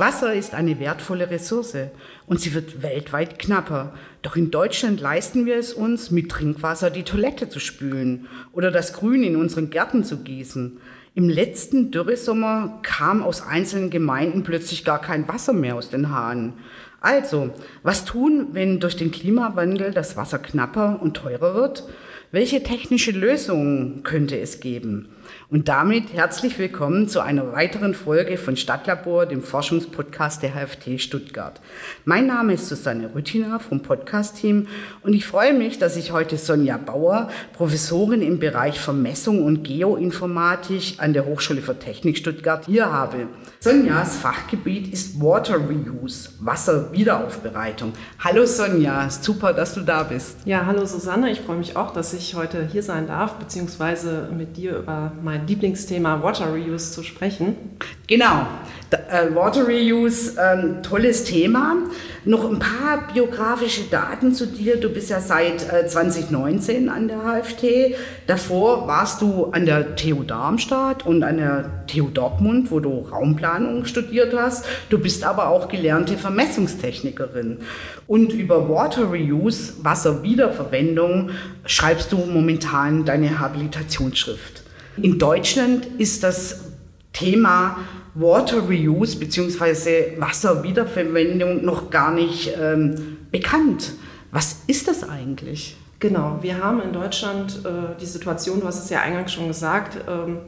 Wasser ist eine wertvolle Ressource und sie wird weltweit knapper. Doch in Deutschland leisten wir es uns, mit Trinkwasser die Toilette zu spülen oder das Grün in unseren Gärten zu gießen. Im letzten Dürresommer kam aus einzelnen Gemeinden plötzlich gar kein Wasser mehr aus den Hahnen. Also, was tun, wenn durch den Klimawandel das Wasser knapper und teurer wird? Welche technische Lösungen könnte es geben? Und damit herzlich willkommen zu einer weiteren Folge von Stadtlabor, dem Forschungspodcast der HFT Stuttgart. Mein Name ist Susanne Rüttiner vom Podcast-Team und ich freue mich, dass ich heute Sonja Bauer, Professorin im Bereich Vermessung und Geoinformatik an der Hochschule für Technik Stuttgart, hier habe. Sonjas Fachgebiet ist Water Reuse, Wasserwiederaufbereitung. Hallo Sonja, super, dass du da bist. Ja, hallo Susanne, ich freue mich auch, dass ich heute hier sein darf, beziehungsweise mit dir über mein Lieblingsthema Water Reuse zu sprechen. Genau, äh, Water Reuse, ähm, tolles Thema. Noch ein paar biografische Daten zu dir. Du bist ja seit äh, 2019 an der HFT. Davor warst du an der TU Darmstadt und an der TU Dortmund, wo du Raumplanung studiert hast. Du bist aber auch gelernte Vermessungstechnikerin. Und über Water Reuse, Wasserwiederverwendung, schreibst du momentan deine Habilitationsschrift. In Deutschland ist das Thema Water Reuse bzw. Wasserwiederverwendung noch gar nicht ähm, bekannt. Was ist das eigentlich? Genau, wir haben in Deutschland äh, die Situation, du hast es ja eingangs schon gesagt, ähm,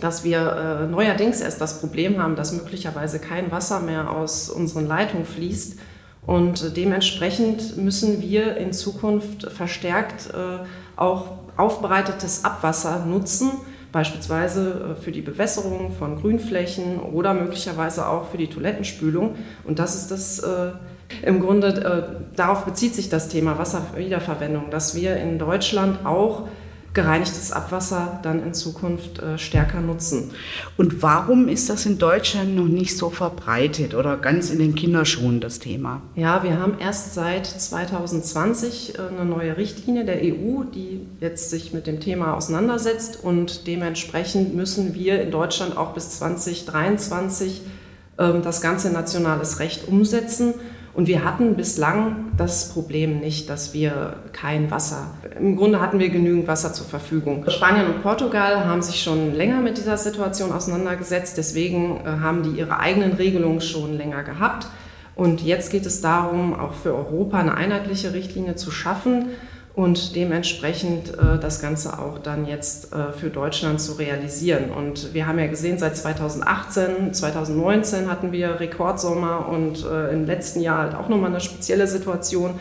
dass wir äh, neuerdings erst das Problem haben, dass möglicherweise kein Wasser mehr aus unseren Leitungen fließt. Und dementsprechend müssen wir in Zukunft verstärkt äh, auch aufbereitetes Abwasser nutzen beispielsweise äh, für die Bewässerung von Grünflächen oder möglicherweise auch für die Toilettenspülung. Und das ist das äh, im Grunde, äh, darauf bezieht sich das Thema Wasserwiederverwendung, dass wir in Deutschland auch gereinigtes Abwasser dann in Zukunft äh, stärker nutzen. Und warum ist das in Deutschland noch nicht so verbreitet oder ganz in den Kinderschuhen das Thema? Ja, wir haben erst seit 2020 äh, eine neue Richtlinie der EU, die jetzt sich mit dem Thema auseinandersetzt und dementsprechend müssen wir in Deutschland auch bis 2023 äh, das ganze nationales Recht umsetzen. Und wir hatten bislang das Problem nicht, dass wir kein Wasser, im Grunde hatten wir genügend Wasser zur Verfügung. Spanien und Portugal haben sich schon länger mit dieser Situation auseinandergesetzt, deswegen äh, haben die ihre eigenen Regelungen schon länger gehabt. Und jetzt geht es darum, auch für Europa eine einheitliche Richtlinie zu schaffen und dementsprechend äh, das Ganze auch dann jetzt äh, für Deutschland zu realisieren. Und wir haben ja gesehen, seit 2018, 2019 hatten wir Rekordsommer und äh, im letzten Jahr halt auch nochmal eine spezielle Situation.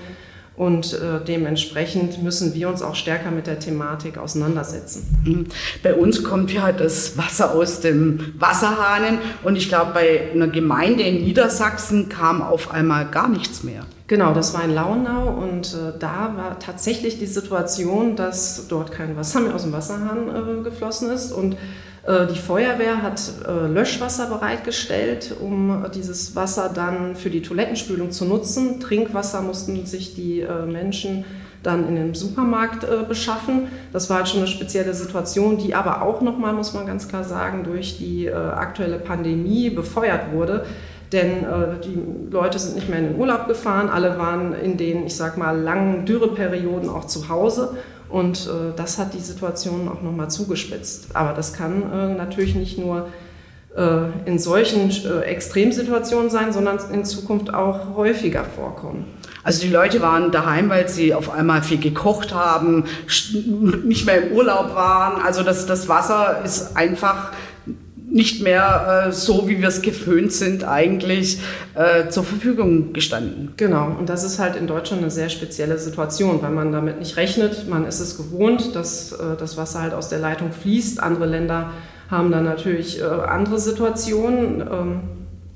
Und äh, dementsprechend müssen wir uns auch stärker mit der Thematik auseinandersetzen. Mhm. Bei uns kommt ja das Wasser aus dem Wasserhahn und ich glaube, bei einer Gemeinde in Niedersachsen kam auf einmal gar nichts mehr. Genau, das war in Launau und äh, da war tatsächlich die Situation, dass dort kein Wasser mehr aus dem Wasserhahn äh, geflossen ist und die Feuerwehr hat äh, Löschwasser bereitgestellt, um dieses Wasser dann für die Toilettenspülung zu nutzen. Trinkwasser mussten sich die äh, Menschen dann in den Supermarkt beschaffen. Das war halt schon eine spezielle Situation, die aber auch nochmal, muss man ganz klar sagen, durch die aktuelle Pandemie befeuert wurde. Denn äh, die Leute sind nicht mehr in den Urlaub gefahren, alle waren in den, ich sag mal, langen Dürreperioden auch zu Hause und äh, das hat die Situation auch nochmal zugespitzt. Aber das kann äh, natürlich nicht nur äh, in solchen äh, Extremsituationen sein, sondern in Zukunft auch häufiger vorkommen. Also die Leute waren daheim, weil sie auf einmal viel gekocht haben, nicht mehr im Urlaub waren. Also das, das Wasser ist einfach nicht mehr äh, so, wie wir es gewöhnt sind, eigentlich äh, zur Verfügung gestanden. Genau, und das ist halt in Deutschland eine sehr spezielle Situation, weil man damit nicht rechnet. Man ist es gewohnt, dass äh, das Wasser halt aus der Leitung fließt. Andere Länder haben dann natürlich äh, andere Situationen. Ähm,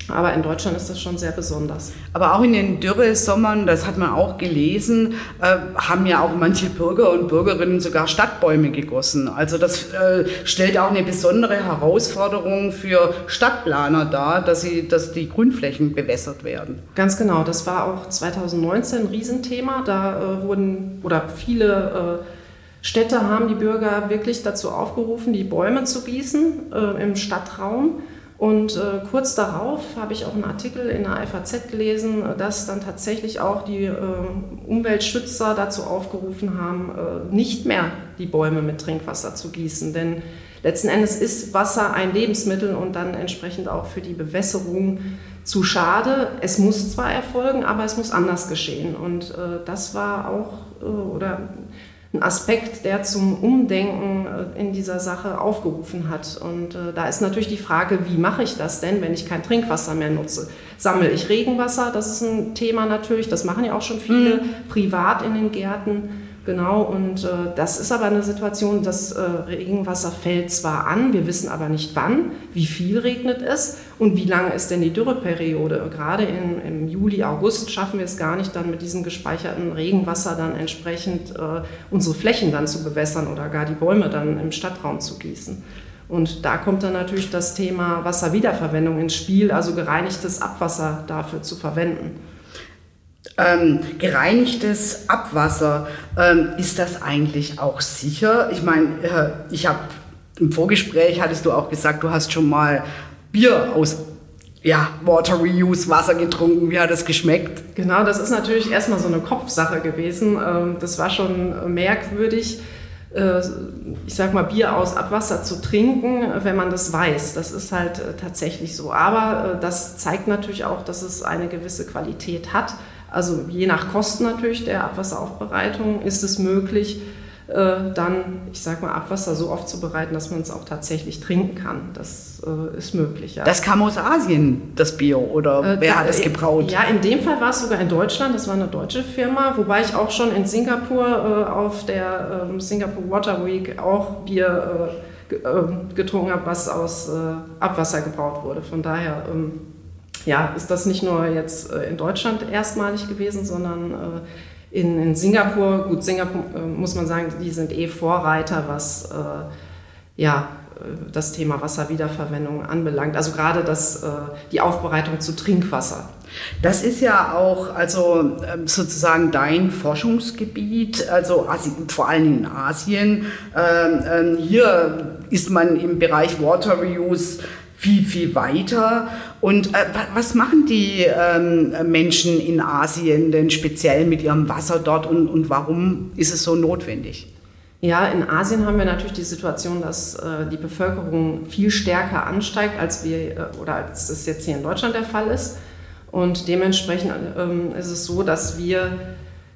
aber in Deutschland ist das schon sehr besonders. Aber auch in den Dürresommern, das hat man auch gelesen, äh, haben ja auch manche Bürger und Bürgerinnen sogar Stadtbäume gegossen. Also das äh, stellt auch eine besondere Herausforderung für Stadtplaner dar, dass, sie, dass die Grünflächen bewässert werden. Ganz genau, das war auch 2019 ein Riesenthema. Da äh, wurden oder viele äh, Städte haben die Bürger wirklich dazu aufgerufen, die Bäume zu gießen äh, im Stadtraum Und äh, kurz darauf habe ich auch einen Artikel in der FAZ gelesen, dass dann tatsächlich auch die äh, Umweltschützer dazu aufgerufen haben, äh, nicht mehr die Bäume mit Trinkwasser zu gießen. Denn letzten Endes ist Wasser ein Lebensmittel und dann entsprechend auch für die Bewässerung zu schade. Es muss zwar erfolgen, aber es muss anders geschehen. Und äh, das war auch, äh, oder ein Aspekt, der zum Umdenken äh, in dieser Sache aufgerufen hat. Und äh, da ist natürlich die Frage, wie mache ich das denn, wenn ich kein Trinkwasser mehr nutze? Sammle ich Regenwasser? Das ist ein Thema natürlich, das machen ja auch schon viele mhm. privat in den Gärten. Genau, und äh, das ist aber eine Situation, das äh, Regenwasser fällt zwar an, wir wissen aber nicht wann, wie viel regnet es und wie lange ist denn die Dürreperiode. Gerade in, im Juli, August schaffen wir es gar nicht, dann mit diesem gespeicherten Regenwasser dann entsprechend äh, unsere Flächen dann zu bewässern oder gar die Bäume dann im Stadtraum zu gießen. Und da kommt dann natürlich das Thema Wasserwiederverwendung ins Spiel, also gereinigtes Abwasser dafür zu verwenden. Ähm, gereinigtes Abwasser, ähm, ist das eigentlich auch sicher? Ich meine, äh, ich habe im Vorgespräch hattest du auch gesagt, du hast schon mal Bier aus ja, Water Reuse Wasser getrunken. Wie hat das geschmeckt? Genau, das ist natürlich erstmal so eine Kopfsache gewesen. Ähm, das war schon merkwürdig, äh, ich sag mal, Bier aus Abwasser zu trinken, wenn man das weiß. Das ist halt äh, tatsächlich so. Aber das zeigt natürlich auch, dass es eine gewisse Qualität hat. Also je nach Kosten natürlich der Abwasseraufbereitung ist es möglich, äh, dann, ich sag mal, Abwasser so aufzubereiten, dass man es auch tatsächlich trinken kann. Das äh, ist möglich, ja. Das kam aus Asien, das Bio, oder äh, wer da, hat es gebraut? Ja, in dem Fall war es sogar in Deutschland, das war eine deutsche Firma, wobei ich auch schon in Singapur äh, auf der ähm, Singapore Water Week auch Bier äh, äh, getrunken habe, was aus Abwasser gebraut wurde. Von daher ähm, ja, ist das nicht nur jetzt äh, in Deutschland erstmalig gewesen, sondern äh, in, in Singapur, gut, Singapur äh, muss man sagen, die sind eh Vorreiter, was ja, das Thema Wasserwiederverwendung anbelangt. Also gerade das, die Aufbereitung zu Trinkwasser. Das ist ja auch also ähm, sozusagen dein Forschungsgebiet, also vor allem in Asien. Ähm, ähm, hier ist man im Bereich Water Reuse viel, viel weiter. Und äh, was machen die ähm, Menschen in Asien denn speziell mit ihrem Wasser dort und, und warum ist es so notwendig? Ja, in Asien haben wir natürlich die Situation, dass äh, die Bevölkerung viel stärker ansteigt, als wir äh, oder als es jetzt hier in Deutschland der Fall ist. Und dementsprechend ähm, ist es so, dass wir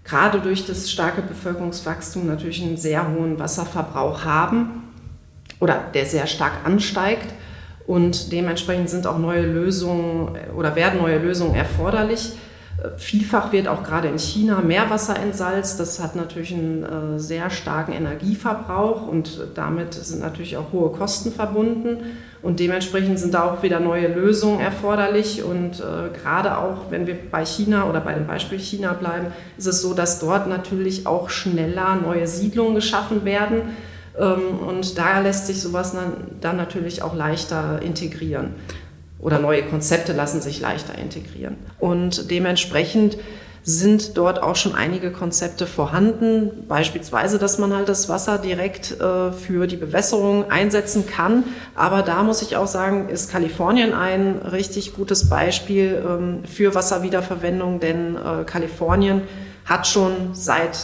gerade durch das starke Bevölkerungswachstum natürlich einen sehr hohen Wasserverbrauch haben oder der sehr stark ansteigt. Und dementsprechend sind auch neue Lösungen oder werden neue Lösungen erforderlich. Vielfach wird auch gerade in China Meerwasser entsalzt. Das hat natürlich einen äh, sehr starken Energieverbrauch und damit sind natürlich auch hohe Kosten verbunden. Und dementsprechend sind da auch wieder neue Lösungen erforderlich. Und äh, gerade auch, wenn wir bei China oder bei dem Beispiel China bleiben, ist es so, dass dort natürlich auch schneller neue Siedlungen geschaffen werden und da lässt sich sowas dann, dann natürlich auch leichter integrieren. Oder neue Konzepte lassen sich leichter integrieren. Und dementsprechend sind dort auch schon einige Konzepte vorhanden, beispielsweise, dass man halt das Wasser direkt äh, für die Bewässerung einsetzen kann. Aber da muss ich auch sagen, ist Kalifornien ein richtig gutes Beispiel ähm, für Wasserwiederverwendung, denn äh, Kalifornien hat schon seit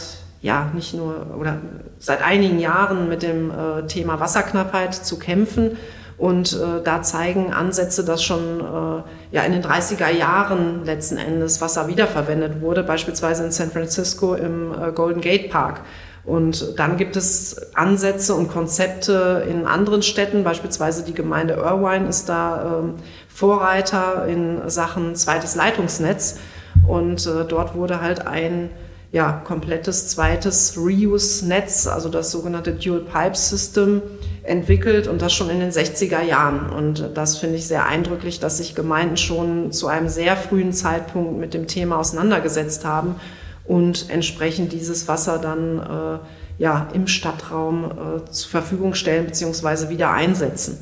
ja nicht nur oder seit einigen Jahren mit dem äh, Thema Wasserknappheit zu kämpfen. Und äh, da zeigen Ansätze, dass schon äh, ja, in den 30er Jahren letzten Endes Wasser wiederverwendet wurde, beispielsweise in San Francisco im äh, Golden Gate Park. Und dann gibt es Ansätze und Konzepte in anderen Städten, beispielsweise die Gemeinde Irvine ist da ähm, Vorreiter in Sachen zweites Leitungsnetz. Und äh, dort wurde halt ein ja, komplettes zweites Reuse-Netz, also das sogenannte Dual Pipe System, entwickelt und das schon in den 60er Jahren. Und das finde ich sehr eindrücklich, dass sich Gemeinden schon zu einem sehr frühen Zeitpunkt mit dem Thema auseinandergesetzt haben und entsprechend dieses Wasser dann äh, ja, im Stadtraum äh, zur Verfügung stellen bzw. wieder einsetzen.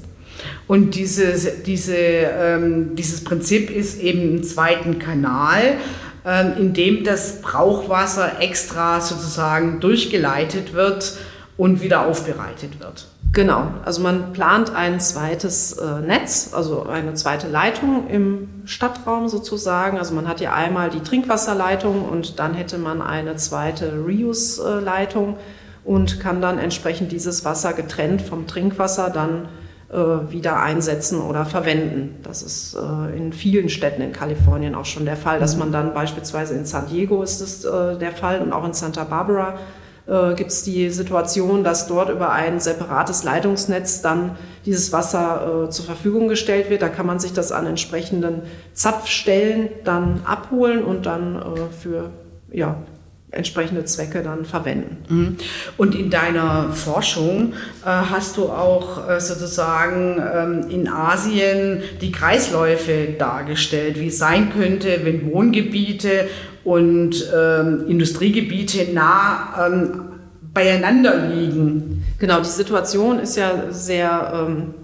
Und dieses, diese, ähm, dieses Prinzip ist eben im zweiten Kanal. Ähm, in dem das Brauchwasser extra sozusagen durchgeleitet wird und wieder aufbereitet wird. Genau, also man plant ein zweites äh, Netz, also eine zweite Leitung im Stadtraum sozusagen. Also man hat ja einmal die Trinkwasserleitung und dann hätte man eine zweite Reuse-Leitung und kann dann entsprechend dieses Wasser getrennt vom Trinkwasser dann wieder einsetzen oder verwenden. Das ist äh, in vielen Städten in Kalifornien auch schon der Fall, dass man dann beispielsweise in San Diego ist es äh, der Fall und auch in Santa Barbara äh, gibt es die Situation, dass dort über ein separates Leitungsnetz dann dieses Wasser äh, zur Verfügung gestellt wird. Da kann man sich das an entsprechenden Zapfstellen dann abholen und dann äh, für ja, entsprechende Zwecke dann verwenden. Mhm. Und in deiner Forschung äh, hast du auch äh, sozusagen ähm, in Asien die Kreisläufe dargestellt, wie es sein könnte, wenn Wohngebiete und ähm, Industriegebiete nah ähm, beieinander liegen. Genau, die Situation ist ja sehr ähm,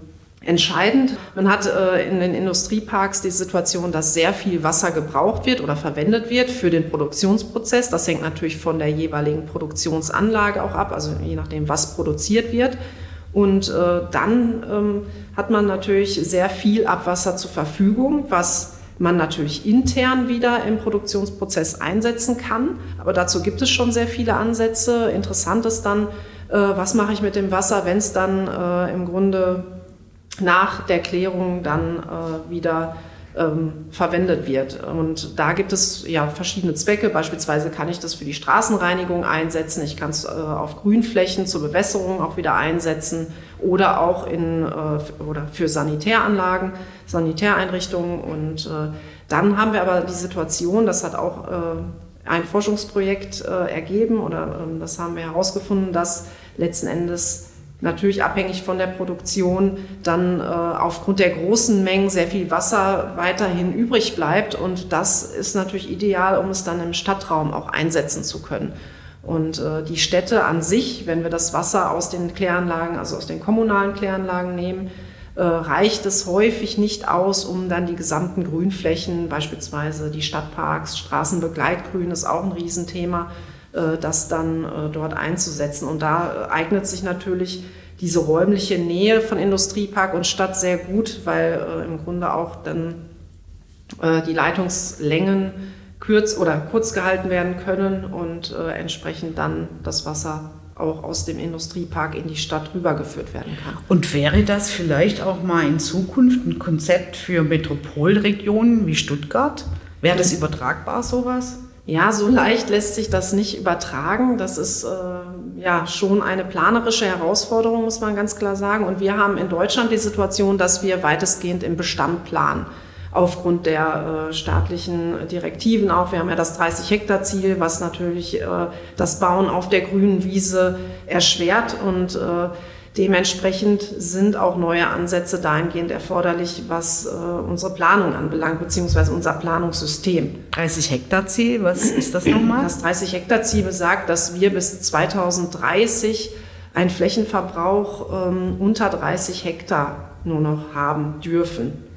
entscheidend. Man hat äh, in den Industrieparks die Situation, dass sehr viel Wasser gebraucht wird oder verwendet wird für den Produktionsprozess. Das hängt natürlich von der jeweiligen Produktionsanlage auch ab, also je nachdem, was produziert wird. Und äh, dann ähm, hat man natürlich sehr viel Abwasser zur Verfügung, was man natürlich intern wieder im Produktionsprozess einsetzen kann. Aber dazu gibt es schon sehr viele Ansätze. Interessant ist dann, äh, was mache ich mit dem Wasser, wenn es dann im Grunde nach der Klärung dann äh, wieder ähm, verwendet wird. Und da gibt es ja verschiedene Zwecke. Beispielsweise kann ich das für die Straßenreinigung einsetzen. Ich kann es äh, auf Grünflächen zur Bewässerung auch wieder einsetzen oder auch in, äh, oder für Sanitäranlagen, Sanitäreinrichtungen. Und äh, dann haben wir aber die Situation, das hat auch äh, ein Forschungsprojekt äh, ergeben oder ähm, das haben wir herausgefunden, dass letzten Endes natürlich abhängig von der Produktion dann äh, aufgrund der großen Mengen sehr viel Wasser weiterhin übrig bleibt. Und das ist natürlich ideal, um es dann im Stadtraum auch einsetzen zu können. Und äh, die Städte an sich, wenn wir das Wasser aus den Kläranlagen, also aus den kommunalen Kläranlagen nehmen, äh, reicht es häufig nicht aus, um dann die gesamten Grünflächen, beispielsweise die Stadtparks, Straßenbegleitgrün ist auch ein Riesenthema, das dann äh, dort einzusetzen. Und da äh, eignet sich natürlich diese räumliche Nähe von Industriepark und Stadt sehr gut, weil im Grunde auch dann die Leitungslängen kürz oder kurz gehalten werden können und entsprechend dann das Wasser auch aus dem Industriepark in die Stadt rübergeführt werden kann. Und wäre das vielleicht auch mal in Zukunft ein Konzept für Metropolregionen wie Stuttgart? Wäre das übertragbar, sowas? Ja, so leicht lässt sich das nicht übertragen. Das ist äh, ja schon eine planerische Herausforderung, muss man ganz klar sagen. Und wir haben in Deutschland die Situation, dass wir weitestgehend im Bestand planen. Aufgrund der äh, staatlichen Direktiven auch. Wir haben ja das 30-Hektar-Ziel, was natürlich äh, das Bauen auf der grünen Wiese erschwert und äh, Dementsprechend sind auch neue Ansätze dahingehend erforderlich, was äh, unsere Planung anbelangt, beziehungsweise unser Planungssystem. 30 Hektar Ziel, was ist das nochmal? Das 30 Hektar Ziel besagt, dass wir bis 2030 einen Flächenverbrauch ähm, unter 30 Hektar nur noch haben dürfen.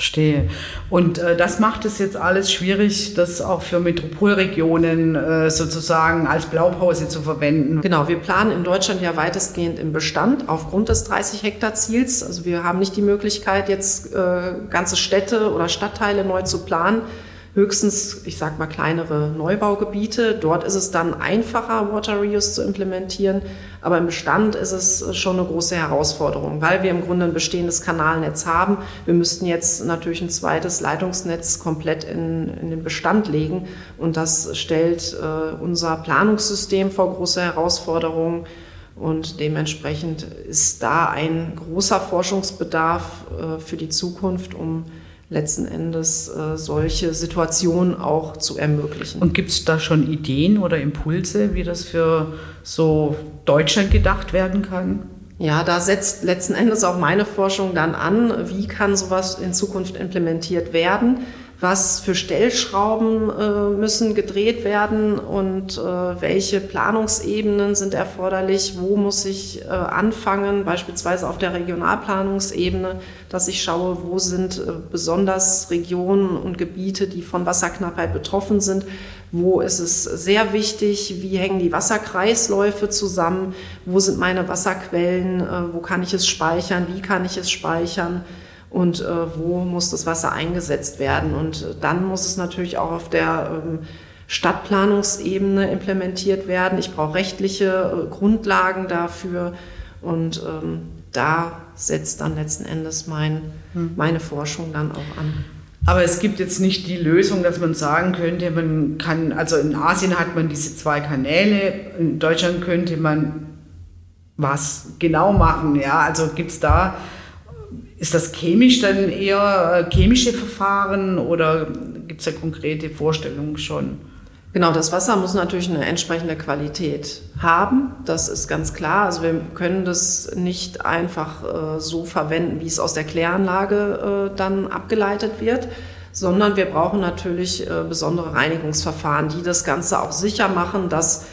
Verstehe. Und äh, das macht es jetzt alles schwierig, das auch für Metropolregionen äh, sozusagen als Blaupause zu verwenden. Genau, wir planen in Deutschland ja weitestgehend im Bestand aufgrund des 30 Hektar Ziels. Also wir haben nicht die Möglichkeit, jetzt äh, ganze Städte oder Stadtteile neu zu planen höchstens, ich sag mal, kleinere Neubaugebiete. Dort ist es dann einfacher, Water Reuse zu implementieren. Aber im Bestand ist es schon eine große Herausforderung, weil wir im Grunde ein bestehendes Kanalnetz haben. Wir müssten jetzt natürlich ein zweites Leitungsnetz komplett in, in den Bestand legen. Und das stellt äh, unser Planungssystem vor große Herausforderungen. Und dementsprechend ist da ein großer Forschungsbedarf äh, für die Zukunft, um letzten Endes äh, solche Situationen auch zu ermöglichen. Und gibt es da schon Ideen oder Impulse, wie das für so Deutschland gedacht werden kann? Ja, da setzt letzten Endes auch meine Forschung dann an, wie kann sowas in Zukunft implementiert werden was für Stellschrauben äh, müssen gedreht werden und äh, welche Planungsebenen sind erforderlich, wo muss ich äh, anfangen, beispielsweise auf der Regionalplanungsebene, dass ich schaue, wo sind äh, besonders Regionen und Gebiete, die von Wasserknappheit betroffen sind, wo ist es sehr wichtig, wie hängen die Wasserkreisläufe zusammen, wo sind meine Wasserquellen, äh, wo kann ich es speichern, wie kann ich es speichern und äh, wo muss das Wasser eingesetzt werden. Und dann muss es natürlich auch auf der ähm, Stadtplanungsebene implementiert werden. Ich brauche rechtliche Grundlagen dafür und ähm, da setzt dann letzten Endes mein, hm. meine Forschung dann auch an. Aber es gibt jetzt nicht die Lösung, dass man sagen könnte, man kann, also in Asien hat man diese zwei Kanäle, in Deutschland könnte man was genau machen, ja, also gibt es da, ist das chemisch dann eher äh, chemische Verfahren oder gibt es da konkrete Vorstellungen schon? Genau, das Wasser muss natürlich eine entsprechende Qualität haben. Das ist ganz klar. Also wir können das nicht einfach äh, so verwenden, wie es aus der Kläranlage äh, dann abgeleitet wird, sondern wir brauchen natürlich äh, besondere Reinigungsverfahren, die das Ganze auch sicher machen, dass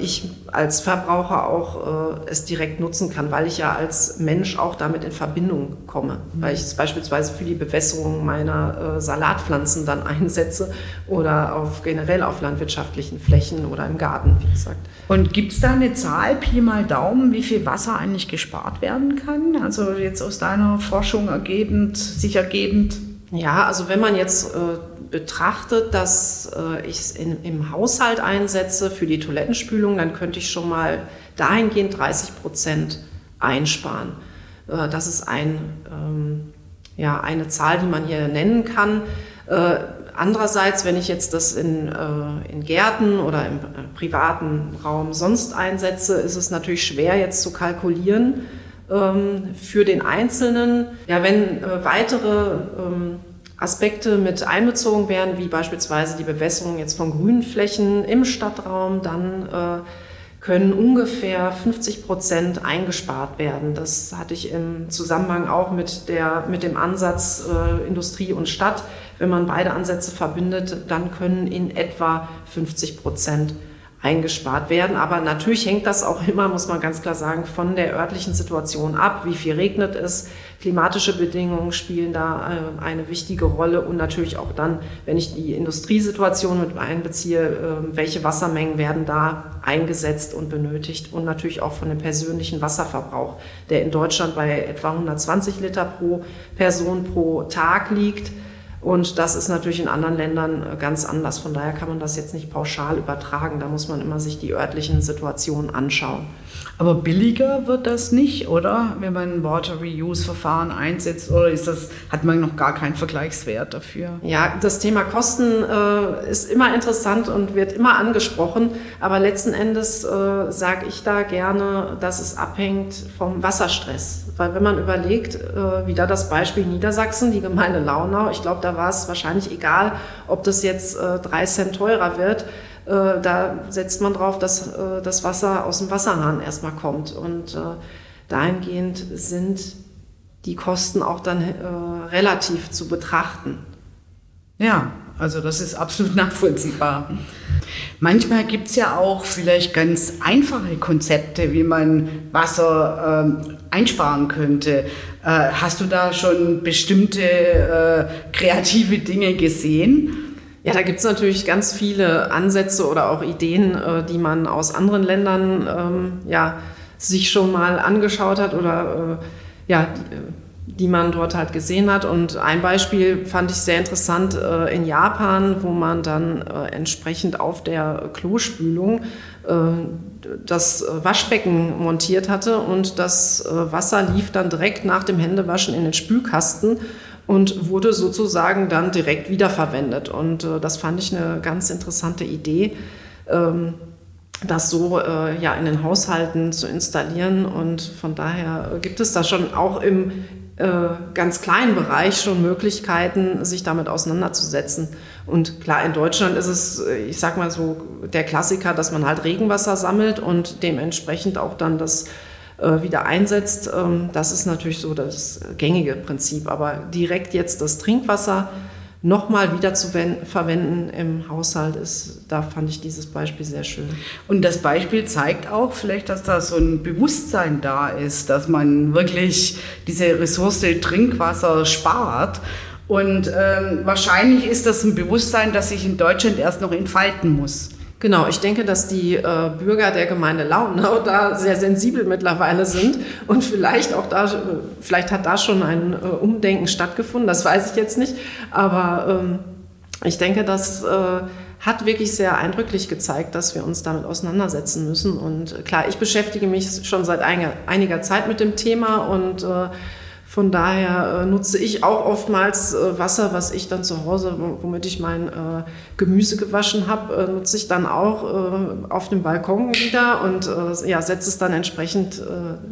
ich als Verbraucher auch äh, es direkt nutzen kann, weil ich ja als Mensch auch damit in Verbindung komme, mhm. weil ich es beispielsweise für die Bewässerung meiner äh, Salatpflanzen dann einsetze oder auf generell auf landwirtschaftlichen Flächen oder im Garten, wie gesagt. Und gibt es da eine Zahl, Pi mal Daumen, wie viel Wasser eigentlich gespart werden kann? Also jetzt aus deiner Forschung ergebend, sich ergebend? Ja, also wenn man jetzt äh, betrachtet, dass äh, ich es im Haushalt einsetze für die Toilettenspülung, dann könnte ich schon mal dahingehend 30 Prozent einsparen. Äh, das ist ein, ähm, ja, eine Zahl, die man hier nennen kann. Äh, andererseits, wenn ich jetzt das in, äh, in Gärten oder im äh, privaten Raum sonst einsetze, ist es natürlich schwer jetzt zu kalkulieren ähm, für den Einzelnen. Ja, wenn äh, weitere ähm, Aspekte mit einbezogen werden, wie beispielsweise die Bewässerung jetzt von grünen Flächen im Stadtraum, dann äh, können ungefähr 50 Prozent eingespart werden. Das hatte ich im Zusammenhang auch mit, der, mit dem Ansatz äh, Industrie und Stadt. Wenn man beide Ansätze verbindet, dann können in etwa 50 Prozent eingespart werden. Aber natürlich hängt das auch immer, muss man ganz klar sagen, von der örtlichen Situation ab. Wie viel regnet es? Klimatische Bedingungen spielen da äh, eine wichtige Rolle und natürlich auch dann, wenn ich die Industriesituation mit einbeziehe, äh, welche Wassermengen werden da eingesetzt und benötigt und natürlich auch von dem persönlichen Wasserverbrauch, der in Deutschland bei etwa 120 Liter pro Person pro Tag liegt und das ist natürlich in anderen Ländern äh, ganz anders. Von daher kann man das jetzt nicht pauschal übertragen. Da muss man immer sich die örtlichen Situationen anschauen. Aber billiger wird das nicht, oder? Wenn man ein Water Reuse-Verfahren einsetzt, oder ist das, hat man noch gar keinen Vergleichswert dafür? Ja, das Thema Kosten äh, ist immer interessant und wird immer angesprochen. Aber letzten Endes äh, sage ich da gerne, dass es abhängt vom Wasserstress. Weil wenn man überlegt, äh, wieder das Beispiel Niedersachsen, die Gemeinde Launau, ich glaube, da war es wahrscheinlich egal, ob das jetzt äh, drei Cent teurer wird. Äh, da setzt man drauf, dass äh, das Wasser aus dem Wasserhahn erstmal kommt. Und äh, dahingehend sind die Kosten auch dann äh, relativ zu betrachten. Ja, also das ist absolut nachvollziehbar. Manchmal gibt es ja auch vielleicht ganz einfache Konzepte, wie man Wasser ähm, einsparen könnte. Äh, hast du da schon bestimmte äh, kreative Dinge gesehen? Ja, da gibt es natürlich ganz viele Ansätze oder auch Ideen, äh, die man aus anderen Ländern ähm, ja, sich schon mal angeschaut hat oder äh, ja, die, äh, die man dort halt gesehen hat. Und ein Beispiel fand ich sehr interessant äh, in Japan, wo man dann äh, entsprechend auf der Klospülung äh, das Waschbecken montiert hatte und das Wasser lief dann direkt nach dem Händewaschen in den Spülkasten und wurde sozusagen dann direkt wiederverwendet. Und äh, das fand ich eine ganz interessante Idee, ähm, das so äh, ja, in den Haushalten zu installieren. Und von daher gibt es da schon auch im äh, ganz kleinen Bereich schon Möglichkeiten, sich damit auseinanderzusetzen. Und klar, in Deutschland ist es, äh, ich sag mal so, der Klassiker, dass man halt Regenwasser sammelt und dementsprechend auch dann das äh, wieder einsetzt. Ähm, das ist natürlich so das gängige Prinzip. Aber direkt jetzt das Trinkwasser nochmal wieder zu verwenden im Haushalt ist, da fand ich dieses Beispiel sehr schön. Und das Beispiel zeigt auch vielleicht, dass da so ein Bewusstsein da ist, dass man wirklich diese Ressource Trinkwasser spart Und ähm, wahrscheinlich ist das ein Bewusstsein, das sich in Deutschland erst noch entfalten muss. Genau, ich denke, dass die äh, Bürger der Gemeinde Launau da sehr sensibel mittlerweile sind und vielleicht auch da, vielleicht hat da schon ein äh, Umdenken stattgefunden, das weiß ich jetzt nicht, aber ähm, ich denke, das äh, hat wirklich sehr eindrücklich gezeigt, dass wir uns damit auseinandersetzen müssen. Und klar, ich beschäftige mich schon seit einiger, einiger Zeit mit dem Thema und äh, von daher äh, nutze ich auch oftmals äh, Wasser, was ich dann zu Hause, womit ich mein äh, Gemüse gewaschen habe, nutze ich dann auch auf dem Balkon wieder und ja, setze es dann entsprechend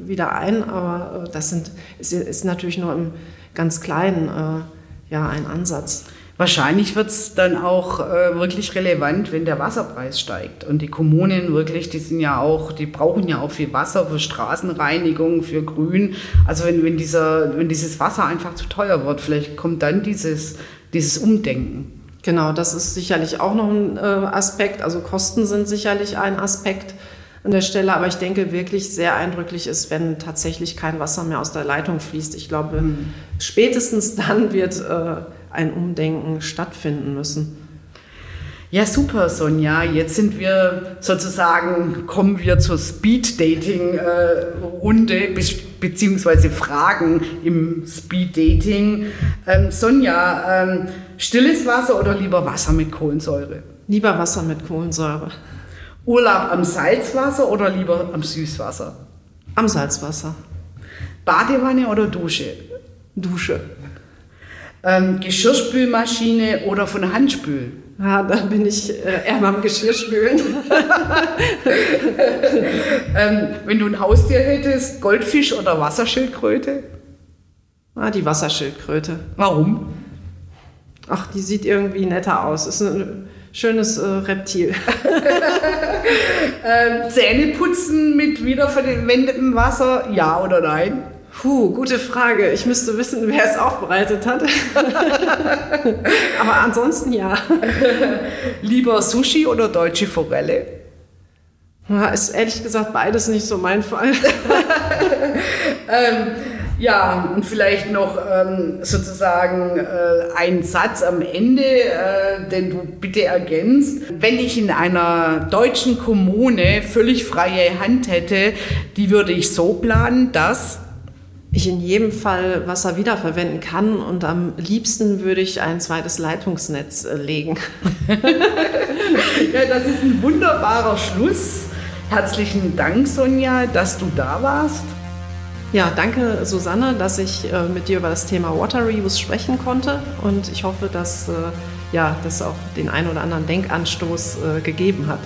wieder ein. Aber das sind, ist, natürlich nur im ganz kleinen ja, ein Ansatz. Wahrscheinlich wird es dann auch äh, wirklich relevant, wenn der Wasserpreis steigt. Und die Kommunen wirklich, die sind ja auch, die brauchen ja auch viel Wasser für Straßenreinigung, für Grün. Also wenn, wenn, dieser, wenn dieses Wasser einfach zu teuer wird, vielleicht kommt dann dieses, dieses Umdenken. Genau, das ist sicherlich auch noch ein äh, Aspekt. Also Kosten sind sicherlich ein Aspekt an der Stelle, aber ich denke wirklich sehr eindrücklich ist, wenn tatsächlich kein Wasser mehr aus der Leitung fließt. Ich glaube, mhm. spätestens dann wird äh, ein Umdenken stattfinden müssen. Ja, super, Sonja. Jetzt sind wir sozusagen, kommen wir zur Speed-Dating-Runde, be beziehungsweise Fragen im Speed-Dating. Ähm, Sonja, ähm, stilles Wasser oder lieber Wasser mit Kohlensäure? Lieber Wasser mit Kohlensäure. Urlaub am Salzwasser oder lieber am Süßwasser? Am Salzwasser. Badewanne oder Dusche? Dusche ähm, Geschirrspülmaschine oder von Hand spülen? Ja, da bin ich äh, eher beim Geschirrspülen. ähm, wenn du ein Haustier hättest, Goldfisch oder Wasserschildkröte? Ah, die Wasserschildkröte. Warum? Ach, die sieht irgendwie netter aus. Ist ein schönes äh, Reptil. ähm, Zähne putzen mit wiederverwendetem Wasser, ja oder nein? Puh, gute Frage. Ich müsste wissen, wer es aufbereitet hat. Aber ansonsten ja. Lieber Sushi oder deutsche Forelle? Ja, ist ehrlich gesagt beides nicht so mein Fall. ähm, ja, und vielleicht noch ähm, sozusagen äh, ein Satz am Ende, äh, den du bitte ergänzt. Wenn ich in einer deutschen Kommune völlig freie Hand hätte, die würde ich so planen, dass ich in jedem Fall Wasser wiederverwenden kann und am liebsten würde ich ein zweites Leitungsnetz äh, legen. ja, das ist ein wunderbarer Schluss. Herzlichen Dank, Sonja, dass du da warst. Ja, danke, Susanne, dass ich äh, mit dir über das Thema Water Reuse sprechen konnte und ich hoffe, dass äh, ja, das auch den einen oder anderen Denkanstoß gegeben hat.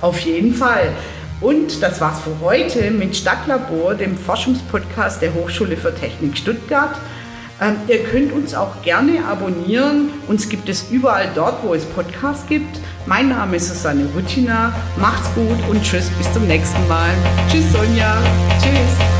Auf jeden Fall. Und das war's für heute mit Stadtlabor, dem Forschungspodcast der Hochschule für Technik Stuttgart. Ähm, ihr könnt uns auch gerne abonnieren. Uns gibt es überall dort, wo es Podcasts gibt. Mein Name ist Susanne Rutina. Macht's gut und tschüss, bis zum nächsten Mal. Tschüss, Sonja. Tschüss.